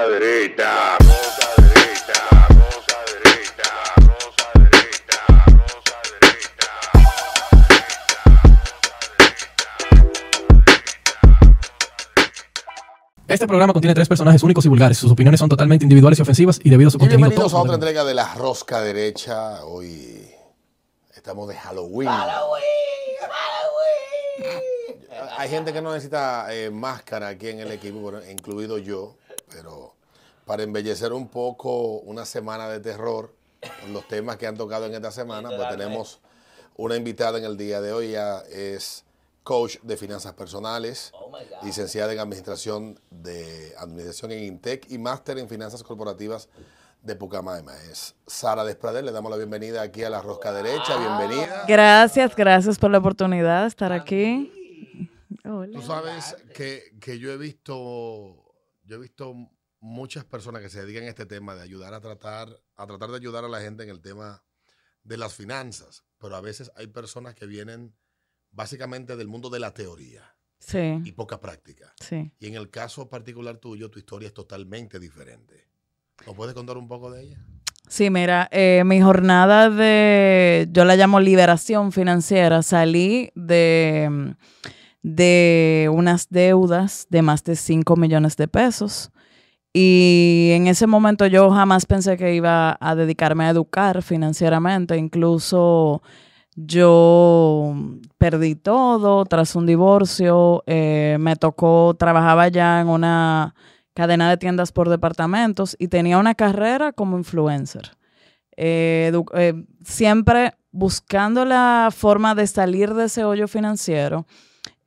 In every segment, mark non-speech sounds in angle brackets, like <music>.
Rosa derecha, rosa derecha, rosa derecha, rosa derecha, rosa Este programa contiene tres personajes únicos y vulgares. Sus opiniones son totalmente individuales y ofensivas y debido a su Y contenido bienvenidos a otra entrega de la rosca derecha. Hoy estamos de Halloween. Hay gente que no necesita eh, máscara aquí en el equipo, bueno, incluido yo, pero para embellecer un poco una semana de terror los temas que han tocado en esta semana, pues tenemos una invitada en el día de hoy. Ella es coach de finanzas personales, licenciada en administración de administración en Intec y máster en finanzas corporativas de Pucamaima. Es Sara Despradel. Le damos la bienvenida aquí a la Rosca Derecha. Bienvenida. Gracias, gracias por la oportunidad de estar aquí. Hola. Tú sabes que, que yo he visto, yo he visto muchas personas que se dedican a este tema de ayudar a tratar, a tratar de ayudar a la gente en el tema de las finanzas, pero a veces hay personas que vienen básicamente del mundo de la teoría y poca práctica. sí. Y en el caso particular tuyo, tu historia es totalmente diferente. ¿Nos puedes contar un poco de ella? Sí, mira, eh, mi jornada de, yo la llamo liberación financiera, salí de, de unas deudas de más de 5 millones de pesos. Y en ese momento yo jamás pensé que iba a dedicarme a educar financieramente. Incluso yo perdí todo tras un divorcio. eh, me tocó, trabajaba ya en una cadena de tiendas por departamentos y tenía una carrera como influencer. Eh, eh, siempre buscando la forma de salir de ese hoyo financiero,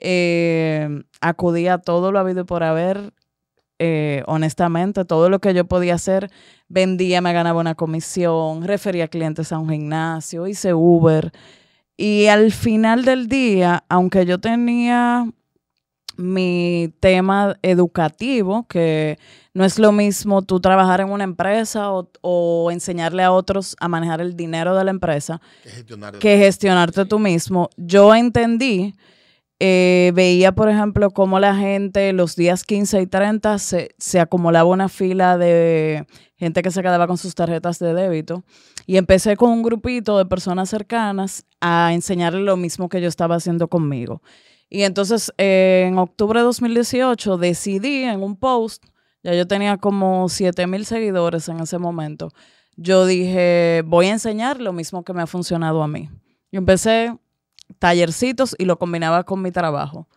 eh, acudí a todo lo habido y por haber, eh, honestamente, todo lo que yo podía hacer, vendía, me ganaba una comisión, refería clientes a un gimnasio, hice Uber. Y al final del día, aunque yo tenía mi tema educativo, que no es lo mismo tú trabajar en una empresa o, o enseñarle a otros a manejar el dinero de la empresa que gestionarte tú mismo. Yo entendí, eh, veía, por ejemplo, cómo la gente los días 15 y 30 se, se acumulaba una fila de gente que se quedaba con sus tarjetas de débito. Y empecé con un grupito de personas cercanas a enseñarle lo mismo que yo estaba haciendo conmigo. Y entonces, eh, en octubre de 2018, decidí en un post, ya yo tenía como 7 mil seguidores en ese momento, yo dije, voy a enseñar lo mismo que me ha funcionado a mí. Yo empecé tallercitos y lo combinaba con mi trabajo.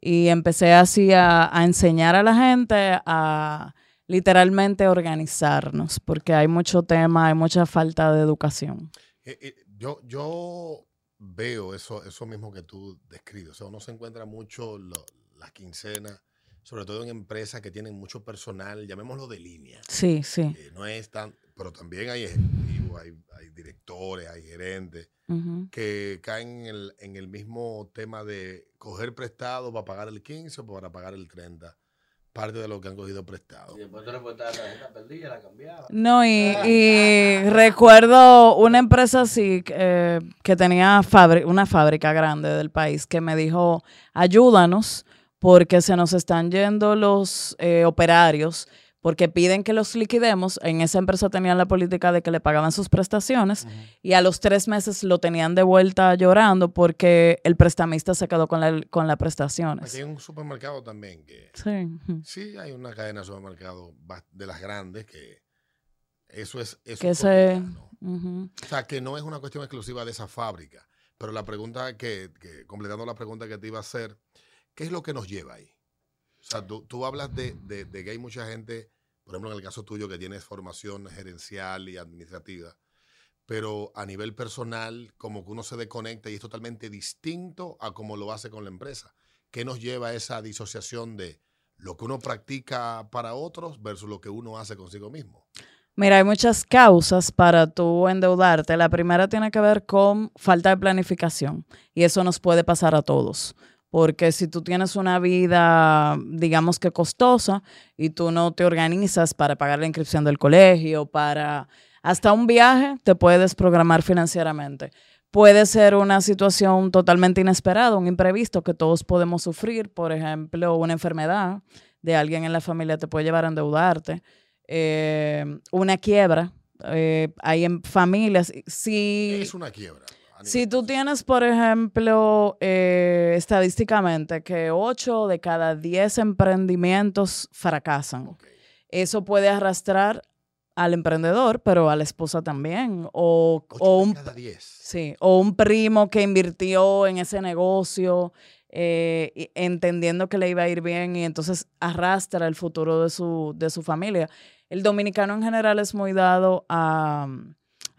Y empecé así a, a enseñar a la gente a literalmente organizarnos, porque hay mucho tema, hay mucha falta de educación. Eh, eh, yo, yo veo eso, eso mismo que tú describes. O sea, uno se encuentra mucho lo- las quincenas, sobre todo en empresas que tienen mucho personal, llamémoslo de línea. Sí, sí. Eh, no es tan, pero también hay ejecutivos, hay, hay directores, hay gerentes Que caen en el, en el mismo tema de coger prestado para pagar el 15 o para pagar el 30. Parte de lo que han cogido prestado. Y después tú la tarjeta perdida, la cambiaba. No, y, y recuerdo una empresa así eh, que tenía fabri- una fábrica grande del país que me dijo, ayúdanos porque se nos están yendo los eh, operarios porque piden que los liquidemos. En esa empresa tenían la política de que le pagaban sus prestaciones y a los tres meses lo tenían de vuelta llorando porque el prestamista se quedó con, la, con las prestaciones. Aquí hay un supermercado también que Sí. sí hay una cadena de supermercados de las grandes que eso es eso Que es se... O sea, que no es una cuestión exclusiva de esa fábrica. Pero la pregunta que, que- completando la pregunta que te iba a hacer, ¿qué es lo que nos lleva ahí? O sea, tú, tú hablas de, de- de que hay mucha gente, por ejemplo, en el caso tuyo, que tienes formación gerencial y administrativa, pero a nivel personal, como que uno se desconecta y es totalmente distinto a como lo hace con la empresa. ¿Qué nos lleva a esa disociación de lo que uno practica para otros versus lo que uno hace consigo mismo? Mira, hay muchas causas para tú endeudarte. La primera tiene que ver con falta de planificación y eso nos puede pasar a todos. Porque si tú tienes una vida, digamos que costosa, y tú no te organizas para pagar la inscripción del colegio, para hasta un viaje, te puedes programar financieramente. Puede ser una situación totalmente inesperada, un imprevisto que todos podemos sufrir, por ejemplo, una enfermedad de alguien en la familia te puede llevar a endeudarte. eh, una quiebra. eh, hay en familias. Si, Es una quiebra. Si tú tienes, por ejemplo, eh, estadísticamente que 8 de cada 10 emprendimientos fracasan, eso puede arrastrar al emprendedor, pero a la esposa también. O, o de un, sí, o un primo que invirtió en ese negocio, eh, entendiendo que le iba a ir bien y entonces arrastra el futuro de su, de su familia. El dominicano en general es muy dado a,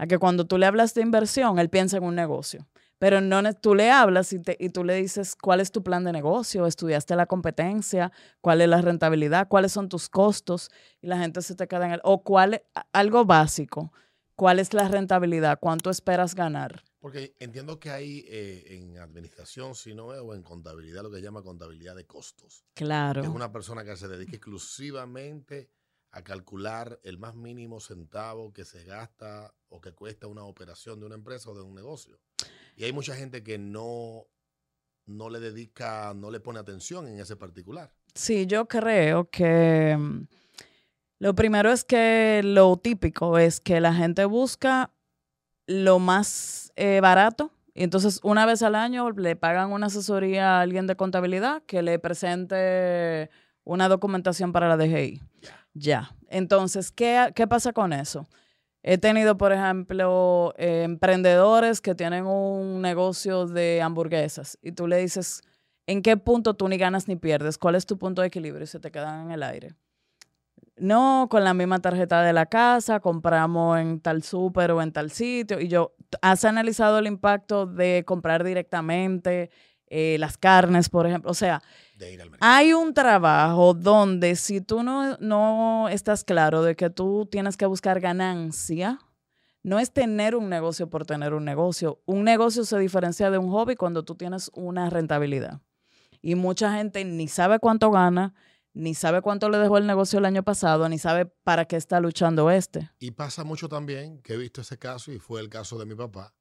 a que cuando tú le hablas de inversión, él piensa en un negocio. Pero no, tú le hablas y, te- y tú le dices cuál es tu plan de negocio, estudiaste la competencia, cuál es la rentabilidad, cuáles son tus costos, y la gente se te queda en el, o cuál, algo básico, cuál es la rentabilidad, cuánto esperas ganar. Porque entiendo que hay eh, en administración, si no es, o en contabilidad, lo que se llama contabilidad de costos. Claro. Es una persona que se dedica exclusivamente a calcular el más mínimo centavo que se gasta o que cuesta una operación de una empresa o de un negocio. Y hay mucha gente que no, no le dedica, no le pone atención en ese particular. Sí, yo creo que mm, lo primero es que lo típico es que la gente busca lo más eh, barato. Y entonces una vez al año le pagan una asesoría a alguien de contabilidad que le presente una documentación para la DGI. Ya. Entonces, ¿qué, qué pasa con eso? He tenido, por ejemplo, emprendedores que tienen un negocio de hamburguesas y tú le dices, ¿en qué punto tú ni ganas ni pierdes? ¿Cuál es tu punto de equilibrio? Y se te quedan en el aire. No, con la misma tarjeta de la casa, compramos en tal súper o en tal sitio. Y yo, ¿has analizado el impacto de comprar directamente eh, las carnes, por ejemplo? O sea, De ir al hay un trabajo donde si tú no, no estás claro de que tú tienes que buscar ganancia, no es tener un negocio por tener un negocio. Un negocio se diferencia de un hobby cuando tú tienes una rentabilidad. Y mucha gente ni sabe cuánto gana, ni sabe cuánto le dejó el negocio el año pasado, ni sabe para qué está luchando este. Y pasa mucho también, que he visto ese caso, y fue el caso de mi papá,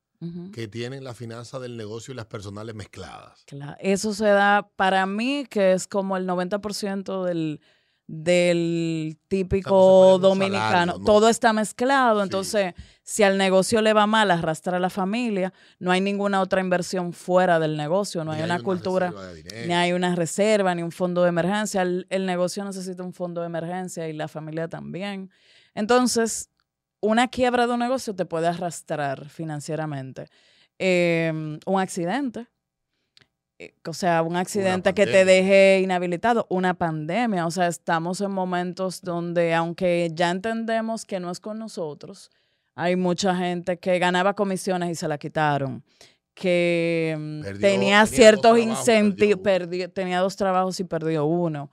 Que tienen la finanza del negocio y las personales mezcladas. Claro, Eso se da para mí que es como el 90% del, del típico un dominicano. salario, ¿no? Todo está mezclado, Sí. entonces si al negocio le va mal, arrastra a la familia, no hay ninguna otra inversión fuera del negocio, no hay una cultura, ni hay una reserva, ni un fondo de emergencia. El, el negocio necesita un fondo de emergencia y la familia también. Entonces, una quiebra de un negocio te puede arrastrar financieramente. Eh, un accidente. eh, O sea, un accidente que te deje inhabilitado, una pandemia. O sea, estamos en momentos donde, aunque ya entendemos que no es con nosotros, hay mucha gente que ganaba comisiones y se la quitaron, que mm, Perdió- tenía ciertos incentivos, tenía dos trabajos y perdió uno.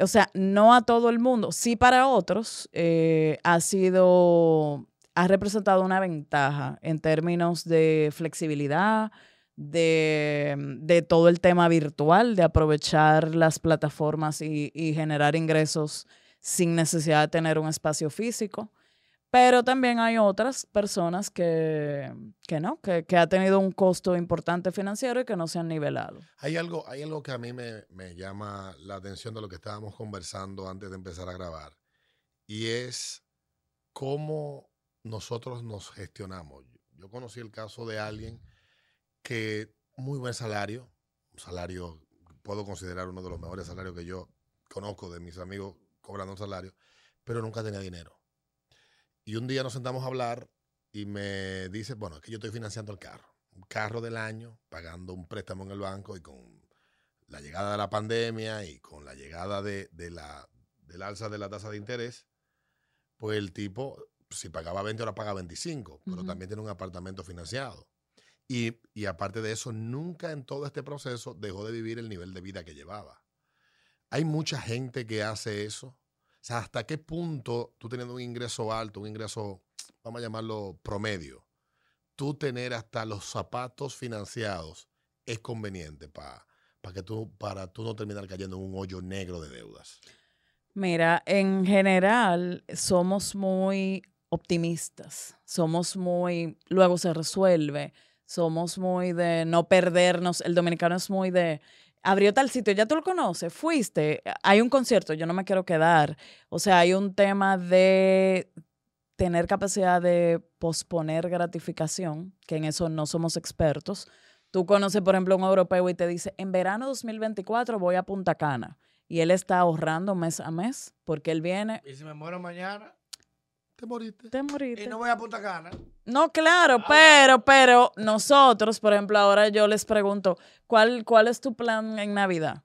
O sea, no a todo el mundo, sí para otros eh, ha sido, ha representado una ventaja en términos de flexibilidad, de, de todo el tema virtual, de aprovechar las plataformas y, y generar ingresos sin necesidad de tener un espacio físico. Pero también hay otras personas que, que no, que, que ha tenido un costo importante financiero y que no se han nivelado. Hay algo, hay algo que a mí me, me llama la atención de lo que estábamos conversando antes de empezar a grabar. Y es cómo nosotros nos gestionamos. Yo conocí el caso de alguien que muy buen salario, un salario, puedo considerar uno de los mejores salarios que yo conozco de mis amigos cobrando un salario, pero nunca tenía dinero. Y un día nos sentamos a hablar y me dice, bueno, es que yo estoy financiando el carro. Un carro del año, pagando un préstamo en el banco y con la llegada de la pandemia y con la llegada de, de la, del alza de la tasa de interés, pues el tipo, si pagaba 20, ahora paga 25, pero también tiene un apartamento financiado. Y, y aparte de eso, nunca en todo este proceso dejó de vivir el nivel de vida que llevaba. Hay mucha gente que hace eso. Sea, ¿hasta qué punto tú teniendo un ingreso alto, un ingreso, vamos a llamarlo promedio, tú tener hasta los zapatos financiados es conveniente para que tú, para tú no terminar cayendo en un hoyo negro de deudas? Mira, en general somos muy optimistas, somos muy, luego se resuelve, somos muy de no perdernos, el dominicano es muy de abrió tal sitio, ya tú lo conoces, fuiste, hay un concierto, yo no me quiero quedar. O sea, hay un tema de tener capacidad de posponer gratificación, que en eso no somos expertos. Tú conoces, por ejemplo, un europeo y te dice, en verano 2024 voy a Punta Cana. Y él está ahorrando mes a mes porque él viene, Y si me muero mañana Te moriste. te moriste. y no voy a Punta Cana. No, claro, pero, pero nosotros, por ejemplo, ahora yo les pregunto, ¿cuál, cuál es tu plan en Navidad?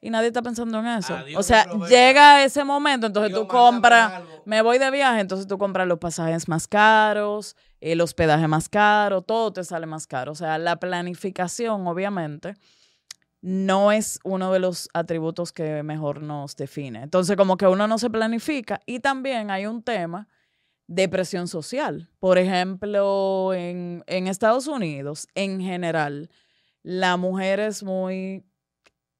Y nadie está pensando en eso. Ah, o sea, llega ese momento, entonces Dios, tú compras, me voy de viaje, entonces tú compras los pasajes más caros, el hospedaje más caro, todo te sale más caro. O sea, la planificación, obviamente, no es uno de los atributos que mejor nos define. Entonces, como que uno no se planifica y también hay un tema de presión social. Por ejemplo, en, en Estados Unidos, en general, la mujer es muy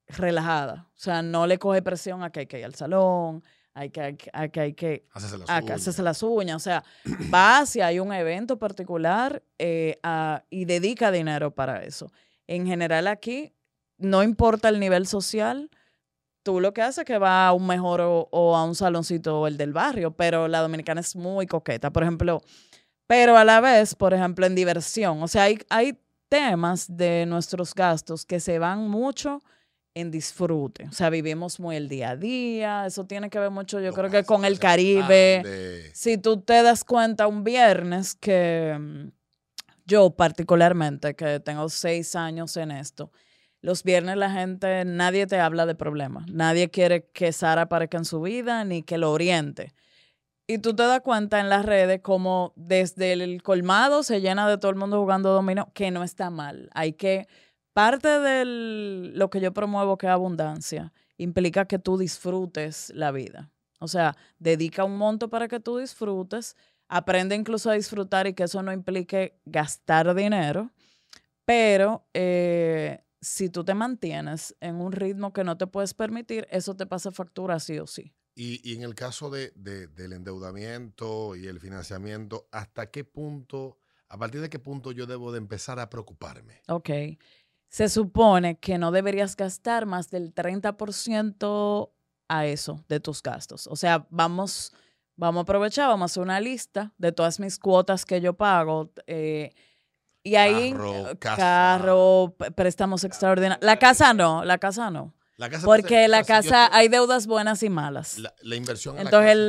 relajada. O sea, no le coge presión a que hay que ir al salón, hay que, hay que- a que hay que las hacerse las uñas. O sea, <clears throat> va si hay un evento particular eh, a- y dedica dinero para eso. En general aquí, no importa el nivel social, tú lo que haces es que va a un mejor o, o a un saloncito o el del barrio, pero la dominicana es muy coqueta. Por ejemplo, pero a la vez, por ejemplo, en diversión. O sea, hay, hay temas de nuestros gastos que se van mucho en disfrute. O sea, vivimos muy el día a día. Eso tiene que ver mucho, yo Lo creo que con el Caribe. Si tú te das cuenta un viernes que mm, yo particularmente, que tengo seis años en esto, los viernes la gente, nadie te habla de problemas. Nadie quiere que Sara aparezca en su vida ni que lo oriente. Y tú te das cuenta en las redes como desde el colmado se llena de todo el mundo jugando dominó, que no está mal. Hay que, parte de lo que yo promuevo que es abundancia, implica que tú disfrutes la vida. O sea, dedica un monto para que tú disfrutes, aprende incluso a disfrutar y que eso no implique gastar dinero, pero eh, si tú te mantienes en un ritmo que no te puedes permitir, eso te pasa factura sí o sí. Y, y en el caso de, de- del endeudamiento y el financiamiento, ¿hasta qué punto, a partir de qué punto yo debo de empezar a preocuparme? Ok. Se supone que no deberías gastar más del 30% a eso de tus gastos. O sea, vamos, vamos a aprovechar, vamos a hacer una lista de todas mis cuotas que yo pago. eh, y ahí, Carro, eh, casa. carro, préstamos extraordinarios. La casa no, la casa no. La casa Porque o la casa, hay deudas buenas y malas. la, la inversión en Entonces, la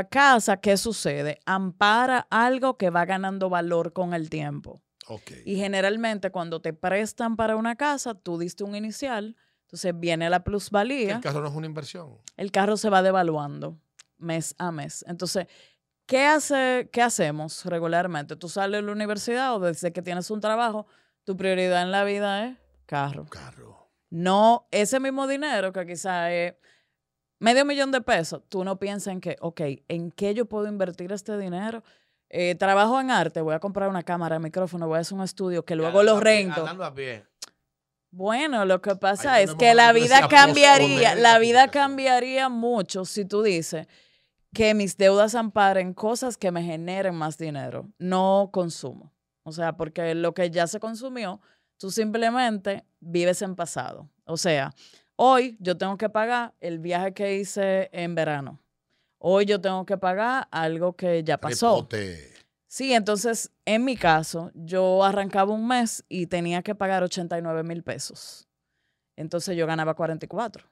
la casa, ¿qué sucede? Ampara algo que va ganando valor con el tiempo. casa. Y generalmente cuando te prestan para una casa, tú diste un inicial, entonces viene la plusvalía, El carro no es una inversión. el carro se va devaluando mes a mes. Entonces, ¿qué, hace, ¿qué hacemos regularmente? Tú sales de la universidad o desde que tienes un trabajo, tu prioridad en la vida es carro. Carro. No ese mismo dinero que quizá es medio millón de pesos, tú no piensas en que, ok, ¿en qué yo puedo invertir este dinero? Eh, trabajo en arte, voy a comprar una cámara, micrófono, voy a hacer un estudio que luego lo rento. A pie. Bueno, lo que pasa Ahí es que la vida cambiaría, la vida cambiaría mucho si tú dices que mis deudas amparen cosas que me generen más dinero, no consumo. O sea, porque lo que ya se consumió, tú simplemente vives en pasado. O sea, hoy yo tengo que pagar el viaje que hice en verano. Hoy yo tengo que pagar algo que ya pasó. Sí, entonces, en mi caso, yo arrancaba un mes y tenía que pagar 89 mil pesos. Entonces yo ganaba 44.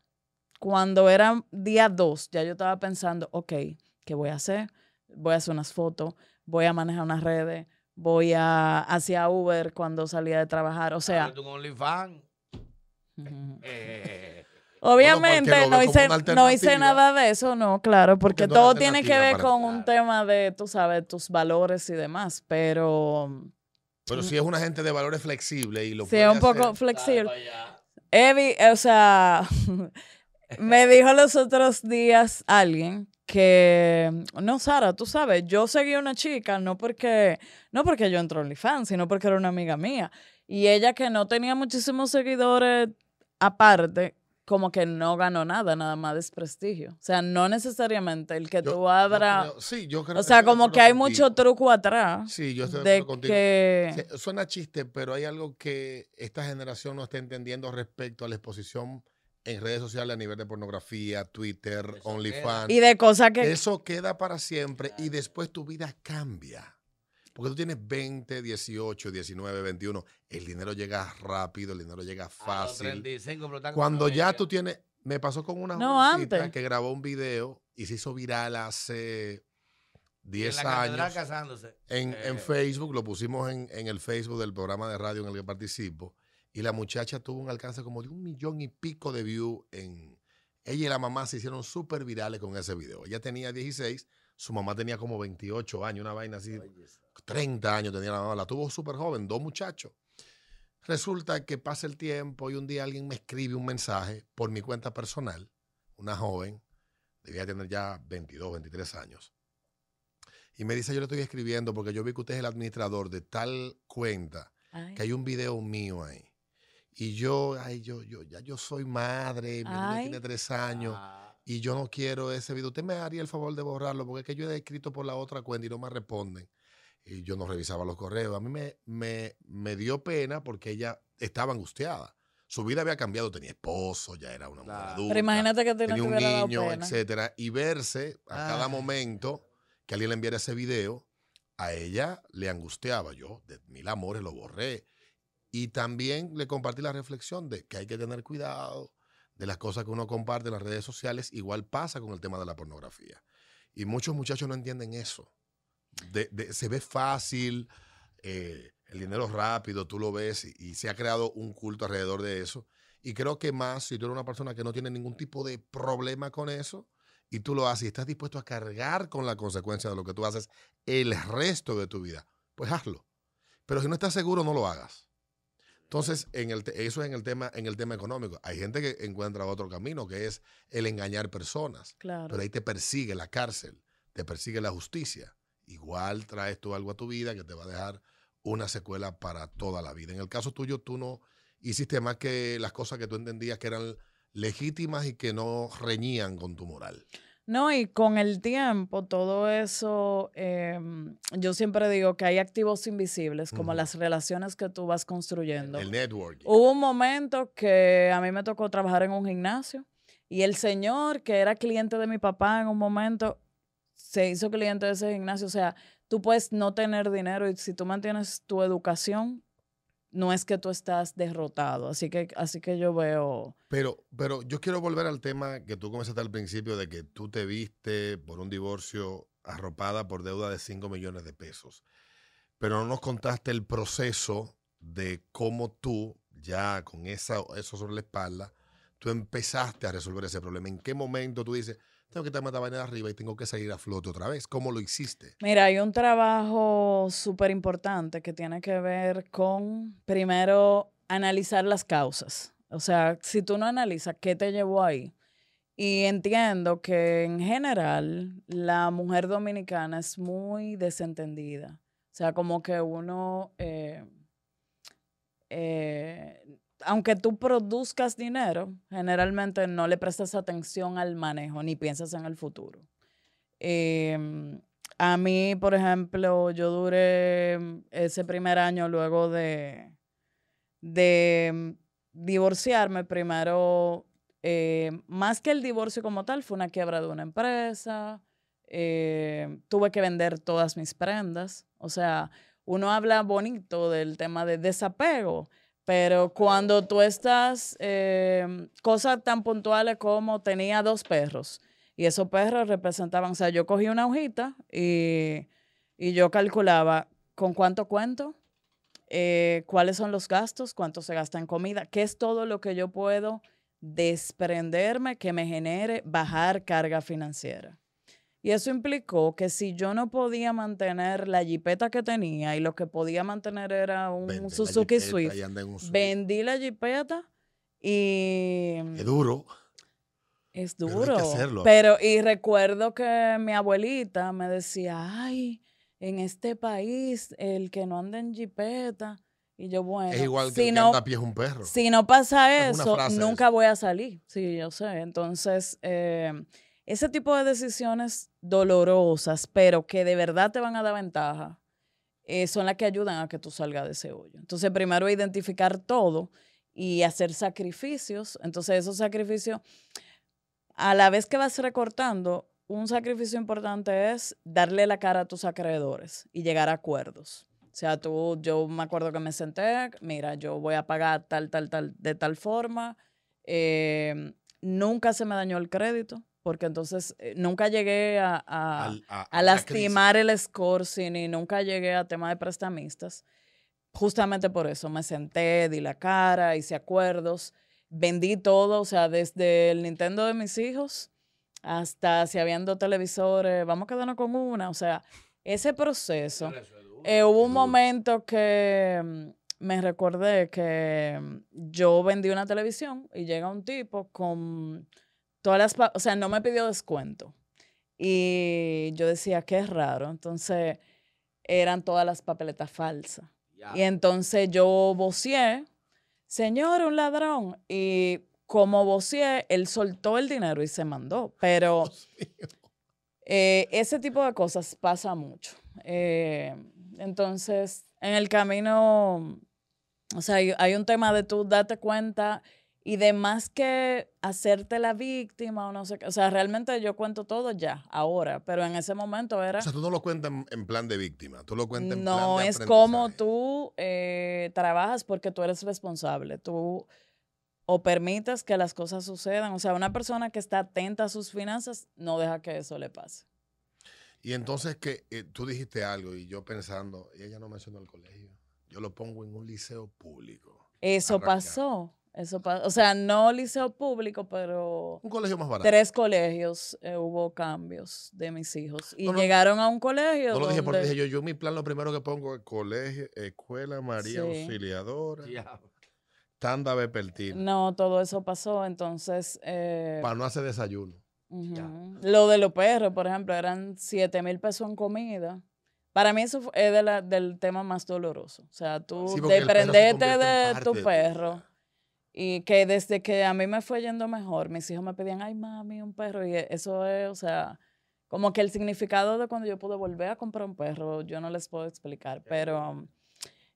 Cuando era día 2, ya yo estaba pensando, ok, ¿qué voy a hacer? Voy a hacer unas fotos, voy a manejar unas redes, voy a hacia Uber cuando salía de trabajar. O sea. Eh, <laughs> obviamente no hice, no hice nada de eso, no, claro, porque, Porque no es todo tiene que ver con un tema de, tú sabes, tus valores y demás, pero... Pero si es una gente de valores flexibles y lo Sí, puede es un poco flexible. Evi, o sea, <laughs> <laughs> me dijo los otros días alguien que, no, Sara, tú sabes, yo seguí a una chica no porque, no porque yo entré en OnlyFans, sino porque era una amiga mía. Y ella que no tenía muchísimos seguidores aparte, como que no ganó nada, nada más desprestigio. O sea, no necesariamente el que Yo- tú abras... sí, yo creo O sea, como que hay contigo. mucho truco atrás. Sí, yo estoy de, de acuerdo contigo. que... Sí, Suena chiste, pero hay algo que esta generación no está entendiendo respecto a la exposición en redes sociales a nivel de pornografía, Twitter, OnlyFans. Y de cosas que... Eso queda para siempre y después tu vida cambia. Porque tú tienes 20, 18, 19, 21. El dinero llega rápido, el dinero llega A los fácil. 35, pero está como Cuando ya tú tienes. Me pasó con una No, antes. que grabó un video y se hizo viral hace En 10 la catedral años. casándose. En, en Eh, Facebook, lo pusimos en, en el Facebook del programa de radio en el que participo. Y la muchacha tuvo un alcance como de un millón y pico de views en. Ella y la mamá se hicieron súper virales con ese video. Ella tenía 16, su mamá tenía como 28 años, una vaina así. 30 años tenía la mamá, la tuvo súper joven, dos muchachos. Resulta que pasa el tiempo y un día alguien me escribe un mensaje por mi cuenta personal, una joven, debía tener ya 22, 23 años. Y me dice, yo le estoy escribiendo porque yo vi que usted es el administrador de tal cuenta, Ay. que hay un video mío ahí. Y yo, ay, yo, yo, ya yo soy madre, mi niña tiene tres años ah, y yo no quiero ese video. Usted me haría el favor de borrarlo porque es que yo he escrito por la otra cuenta y no me responden. Y yo no revisaba los correos. A mí me, me, me dio pena porque ella estaba angustiada. Su vida había cambiado, tenía esposo, ya era una mujer Claro. adulta. Pero imagínate que tenía te un niño, etcétera. Y verse a cada Ay. momento que alguien le enviara ese video, a ella le angustiaba. Yo, de mil amores, lo borré. Y también le compartí la reflexión de que hay que tener cuidado de las cosas que uno comparte en las redes sociales. Igual pasa con el tema de la pornografía. Y muchos muchachos no entienden eso. Se ve fácil, eh, el dinero rápido, tú lo ves y, y se ha creado un culto alrededor de eso. Y creo que más si tú eres una persona que no tiene ningún tipo de problema con eso y tú lo haces y estás dispuesto a cargar con la consecuencia de lo que tú haces el resto de tu vida, pues hazlo. Pero si no estás seguro, no lo hagas. Entonces, en el eso es en el, tema, en el tema económico. Hay gente que encuentra otro camino, que es el engañar personas. Claro. Pero ahí te persigue la cárcel, te persigue la justicia. Igual traes tú algo a tu vida que te va a dejar una secuela para toda la vida. En el caso tuyo, tú no hiciste más que las cosas que tú entendías que eran legítimas y que no reñían con tu moral. No, y con el tiempo, todo eso, em, yo siempre digo que hay activos invisibles, como las relaciones que tú vas construyendo. El networking. Hubo un momento que a mí me tocó trabajar en un gimnasio y el señor que era cliente de mi papá en un momento se hizo cliente de ese gimnasio. O sea, tú puedes no tener dinero y si tú mantienes tu educación, no es que tú estás derrotado. Así que, así que yo veo... Pero, pero yo quiero volver al tema que tú comenzaste al principio de que tú te viste por un divorcio arropada por deuda de 5 millones de pesos. Pero no nos contaste el proceso de cómo tú, ya con esa, eso sobre la espalda, tú empezaste a resolver ese problema. ¿En qué momento tú dices, tengo que quitarme esta vaina de arriba y tengo que salir a flote otra vez? ¿Cómo lo hiciste? Mira, hay un trabajo súper importante que tiene que ver con, primero, analizar las causas. O sea, si tú no analizas qué te llevó ahí. Y entiendo que en general la mujer dominicana es muy desentendida. O sea, como que uno, eh, eh, aunque tú produzcas dinero, generalmente no le prestas atención al manejo ni piensas en el futuro. Em, a mí, por ejemplo, yo duré mm, ese primer año luego de, de mm, divorciarme. Primero, más que el divorcio como tal, fue una quiebra de una empresa. tuve que vender todas mis prendas. O sea, uno habla bonito del tema de desapego, pero cuando tú estás, eh, cosas tan puntuales como tenía dos perros y esos perros representaban, o sea, yo cogí una hojita y, y yo calculaba con cuánto cuento, eh, cuáles son los gastos, cuánto se gasta en comida, qué es todo lo que yo puedo desprenderme que me genere bajar carga financiera. Y eso implicó que si yo no podía mantener la jipeta que tenía y lo que podía mantener era un Vende la Suzuki jipeta Swift, un vendí la jipeta y Es duro. es Pero hay que duro. hacerlo. Pero, y recuerdo que mi abuelita me decía, ay, en este país, el que no anda en jipeta. Y yo, bueno, es igual que si el que no, anda a pie es un perro. si no pasa eso, nunca eso. voy a salir. Sí, yo sé. Entonces, eh, ese tipo de decisiones dolorosas, pero que de verdad te van a dar ventaja, eh, son las que ayudan a que tú salgas de ese hoyo. Entonces, primero identificar todo y hacer sacrificios. Entonces, esos sacrificios, a la vez que vas recortando, un sacrificio importante es darle la cara a tus acreedores y llegar a acuerdos. O sea, tú, yo me acuerdo que me senté, mira, yo voy a pagar tal, tal, tal, de tal forma. eh, nunca se me dañó el crédito, porque entonces eh, nunca llegué a, a- Al- a- a la lastimar el scoring y nunca llegué a tema de prestamistas. Justamente por eso me senté, di la cara, hice acuerdos, vendí todo, o sea, desde el Nintendo de mis hijos hasta si habían dos televisores, vamos a quedarnos con una, o sea, ese proceso. Eh, hubo un momento que mm, me recordé que mm, yo vendí una televisión y llega un tipo con todas las, o sea, no me pidió descuento. Y yo decía, qué raro. Entonces, eran todas las papeletas falsas. Y entonces yo voceé, señor, un ladrón. Y como voceé, él soltó el dinero y se mandó. Pero eh, ese tipo de cosas pasa mucho. Eh, entonces, en el camino, o sea, hay, hay un tema de tú date cuenta y de más que hacerte la víctima o no sé qué. O sea, realmente yo cuento todo ya, ahora, pero en ese momento era... O sea, tú no lo cuentas en, plan de víctima, tú lo cuentas en plan No, de es como tú eh, trabajas porque tú eres responsable. Tú o permites que las cosas sucedan. O sea, una persona que está atenta a sus finanzas no deja que eso le pase. Y entonces que eh, tú dijiste algo y yo pensando, y ella no mencionó el colegio, yo lo pongo en un liceo público. Eso Arrancar. pasó. Eso o sea, no liceo público, pero Un colegio más barato. tres colegios eh, hubo cambios de mis hijos. Y No, no, llegaron a un colegio. No lo dije porque dije yo, yo mi plan lo primero que pongo es colegio, escuela María Sí. Auxiliadora, Diablo. tanda Bepertina, No, todo eso pasó. Entonces. eh, para no hacer desayuno. Lo de los perros, por ejemplo, eran 7 mil pesos en comida. Para mí eso es de la- del tema más doloroso. O sea, tú Sí, de tu perro. Y que desde que a mí me fue yendo mejor, mis hijos me pedían, ay, mami, un perro. Y eso es, o sea, como que el significado de cuando yo pude volver a comprar un perro, yo no les puedo explicar. Pero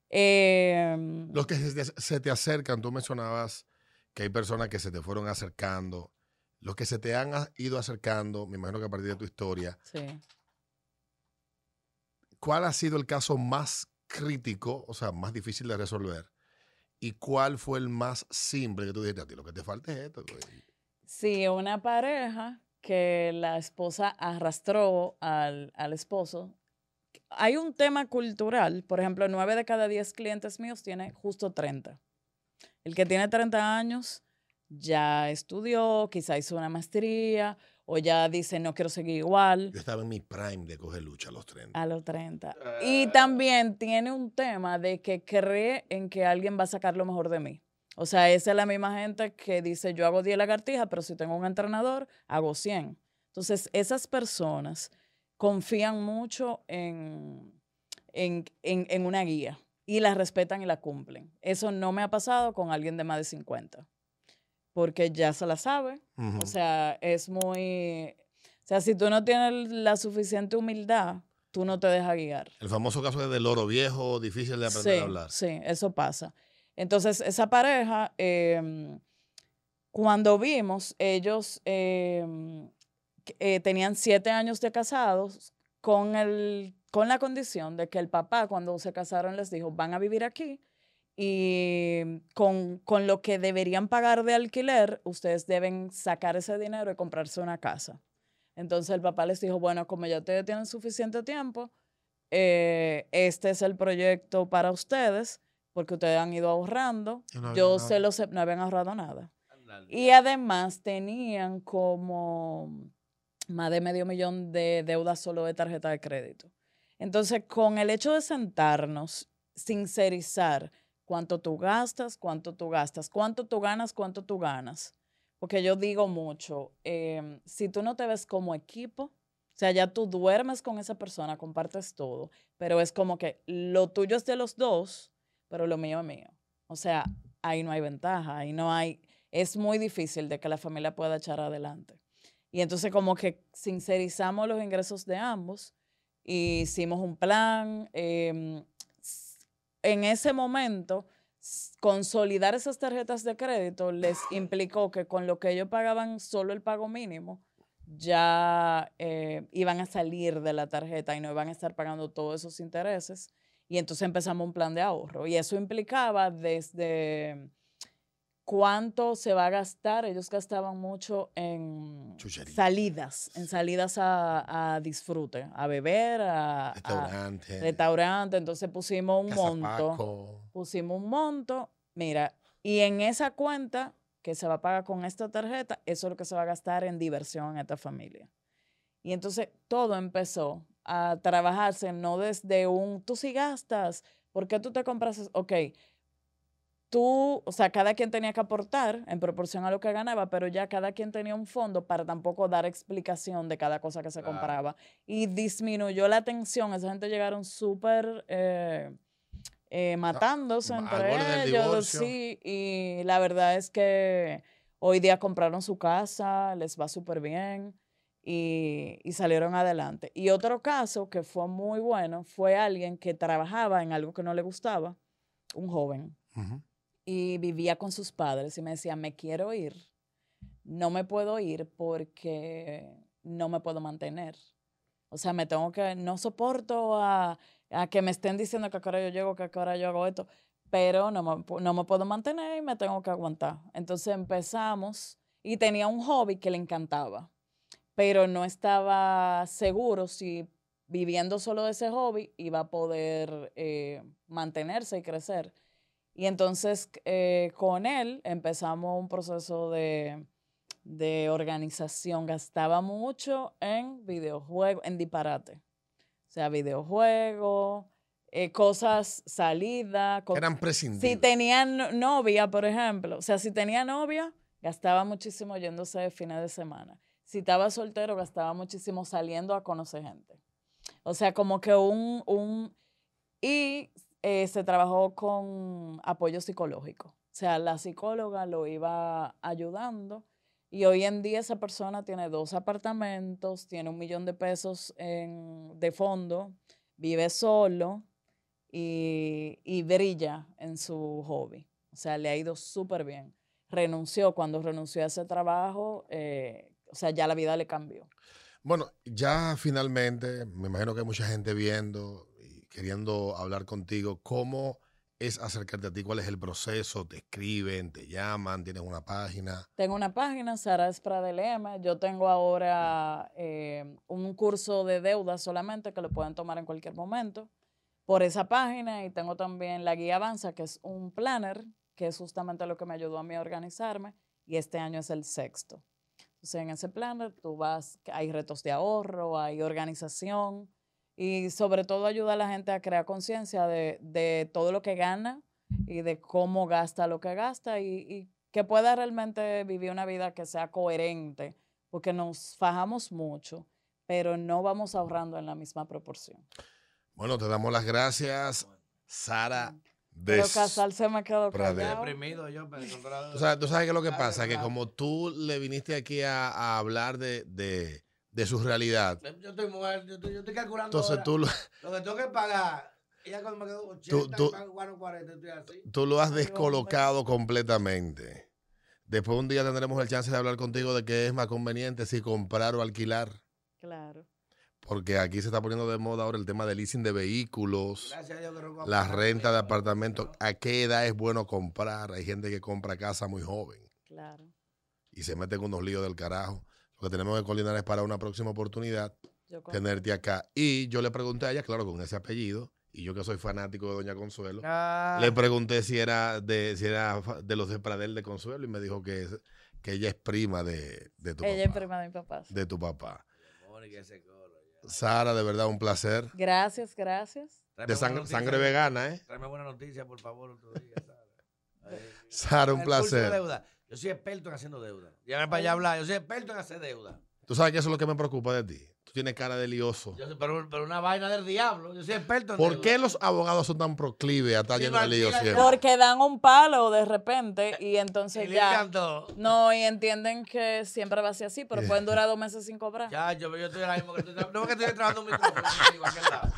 eh, Los que se te, acercan, tú mencionabas que hay personas que se te fueron acercando. Los que se te han ido acercando, me imagino que a partir de tu historia, sí. ¿cuál ha sido el caso más crítico, o sea, más difícil de resolver? ¿Y cuál fue el más simple que tú dijiste a ti? Lo que te falta es esto. güey"? Sí, una pareja que la esposa arrastró al, al esposo. Hay un tema cultural, por ejemplo, nueve de cada diez clientes míos tiene justo 30. El que tiene 30 años ya estudió, quizá hizo una maestría o ya dice no quiero seguir igual Yo estaba en mi prime de coger lucha a los 30. a los 30. Y también tiene un tema de que cree en que alguien va a sacar lo mejor de mí. O sea, esa es la misma gente que dice, yo hago 10 lagartijas, pero si tengo un entrenador, hago 100. Entonces, esas personas confían mucho en, en, en- en una guía y la respetan y la cumplen. Eso no me ha pasado con alguien de más de 50, porque ya se la sabe. O sea, es muy... O sea, si tú no tienes la suficiente humildad, tú no te dejas guiar. el famoso caso del oro viejo, difícil de aprender Sí, a hablar. sí, eso pasa. Entonces, esa pareja, em, cuando vimos, ellos em, eh, tenían siete años de casados con, el, con la condición de que el papá, cuando se casaron, les dijo, van a vivir aquí y con, con lo que deberían pagar de alquiler, ustedes deben sacar ese dinero y comprarse una casa. Entonces el papá les dijo, bueno, como ya ustedes tienen suficiente tiempo, eh, este es el proyecto para ustedes, porque ustedes han ido ahorrando. Yo no se los, no habían ahorrado nada. Y además tenían como más de medio millón de deudas solo de tarjeta de crédito. Entonces, con el hecho de sentarnos, sincerizar cuánto tú gastas, cuánto tú gastas, cuánto tú ganas, cuánto tú ganas. Porque yo digo mucho, em, si tú no te ves como equipo, o sea, ya tú duermes con esa persona, compartes todo, pero es como que lo tuyo es de los dos, pero lo mío es mío. O sea, ahí no hay ventaja, ahí no hay, es muy difícil de que la familia pueda echar adelante. Y entonces como que sincerizamos los ingresos de ambos, y hicimos un plan. em, en ese momento, consolidar esas tarjetas de crédito les implicó que con lo que ellos pagaban solo el pago mínimo, ya eh, iban a salir de la tarjeta y no iban a estar pagando todos esos intereses. Y entonces empezamos un plan de ahorro. Y eso implicaba desde cuánto se va a gastar. Ellos gastaban mucho en Chuchería. salidas, en salidas a, a disfrute, a beber, a, a Restaurante. restaurante. Entonces pusimos un Casa monto pusimos un monto, mira, y en esa cuenta que se va a pagar con esta tarjeta, eso es lo que se va a gastar en diversión en esta familia. Y entonces todo empezó a trabajarse no desde un, tú sí gastas, ¿por qué tú te compras? eso?". Ok, tú, o sea, cada quien tenía que aportar en proporción a lo que ganaba, pero ya cada quien tenía un fondo para tampoco dar explicación de cada cosa que se Claro. compraba. Y disminuyó la tensión, esa gente llegaron súper... eh, eh, matándose entre ellos, sí, y la verdad es que hoy día compraron su casa, les va súper bien y, y salieron adelante. Y otro caso que fue muy bueno fue alguien que trabajaba en algo que no le gustaba, un joven, Ujú. Y vivía con sus padres y me decía, me quiero ir, no me puedo ir porque no me puedo mantener. O sea, me tengo que, no soporto a, a que me estén diciendo que a qué hora yo llego, que a qué hora yo hago esto, pero no me, no me puedo mantener y me tengo que aguantar. Entonces empezamos y tenía un hobby que le encantaba, pero no estaba seguro si viviendo solo de ese hobby iba a poder eh, mantenerse y crecer. Y entonces eh, con él empezamos un proceso de, de organización. Gastaba mucho en videojuegos, en disparate. O sea, videojuegos, eh, cosas, salida. co- Eran si prescindibles. tenía no- novia, por ejemplo, o sea, si tenía novia, gastaba muchísimo yéndose de fines de semana. Si estaba soltero, gastaba muchísimo saliendo a conocer gente. O sea, como que un... un y eh, se trabajó con apoyo psicológico. O sea, la psicóloga lo iba ayudando. Y hoy en día esa persona tiene dos apartamentos, tiene un millón de pesos en- de fondo, vive solo y, y brilla en su hobby. O sea, le ha ido súper bien. Renunció, cuando renunció a ese trabajo, eh, o sea, ya la vida le cambió. Bueno, ya finalmente, me imagino que hay mucha gente viendo queriendo hablar contigo. ¿Cómo es acercarte a ti? ¿Cuál es el proceso? ¿Te escriben? ¿Te llaman? ¿Tienes una página? Tengo una página, Sara Espradelm. Yo tengo ahora eh, un curso de deuda solamente que lo pueden tomar en cualquier momento por esa página. Y tengo también la guía Avanza, que es un planner, que es justamente lo que me ayudó a mí a organizarme. Y este año es el sexto. Entonces, en ese planner tú vas, hay retos de ahorro, hay organización y sobre todo ayuda a la gente a crear conciencia de, de todo lo que gana y de cómo gasta lo que gasta y, y que pueda realmente vivir una vida que sea coherente, porque nos fajamos mucho, pero no vamos ahorrando en la misma proporción. Bueno, te damos las gracias, Sara. Pero Des- Casal se me quedó. Deprimido yo, pero Tú sabes, tú sabes qué es lo que pasa, que como tú le viniste aquí a, a hablar de, de- de su realidad, Yo estoy muerto, yo estoy, yo estoy calculando. entonces ahora tú lo, Lo que tengo que pagar. Ella cuando me quedó 80, tú- pago 40, estoy así. tú lo has descolocado completamente. Después un día tendremos el chance de hablar contigo de qué es más conveniente, si comprar o alquilar. Claro. Porque aquí se está poniendo de moda ahora el tema del leasing de vehículos, Gracias a Dios que no la renta de apartamentos. ¿A qué edad es bueno comprar? Hay gente que compra casa muy joven Claro. y se mete en unos líos del carajo. Lo que tenemos que coordinar es para una próxima oportunidad tenerte acá. Y yo le pregunté a ella, claro, con ese apellido, y yo que soy fanático de Doña Consuelo, Ah, le pregunté si era de si era de los de Pradel de Consuelo y me dijo que, es- que ella es prima de, de tu Ella es papá. prima de mi papá. De tu papá. Mónica, ese coro, ya. Sara, de verdad, un placer. Gracias, gracias. Tráeme De sangre, noticia, sangre vegana, ¿eh? Tráeme buena noticia, por favor, otro día, Sara. <laughs> Sara, un El curso de placer. Yo soy experto en haciendo deuda. Llámame para allá a hablar. Yo soy experto en hacer deuda. Tú sabes que eso es lo que me preocupa de ti. tienes cara de lioso. Yo soy, pero, pero una vaina del diablo. Yo soy experto en ¿Por deuda. qué los abogados son tan proclives a estar Sí, llenos de líos siempre? Porque dan un palo de repente y entonces <laughs> Y ya. encantó. No, y entienden que siempre va a ser así, pero pueden durar dos meses sin cobrar. Ya, yo, yo estoy ahora mismo que estoy trabajando. No, que estoy trabajando un micrófono <laughs> contigo, aquel lado.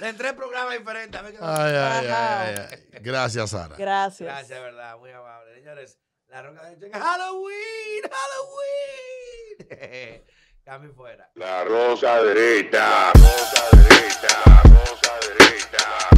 <laughs> En tres programas diferentes. a ver qué- Ay, ay, ay, ay, ay. Gracias, Sara. Gracias. Gracias, verdad, muy amable. Señores, la roca de Checa. ¡Halloween! ¡Halloween! <laughs> Cambio fuera. La rosa derecha, rosa derecha, rosa derecha, rosa derecha,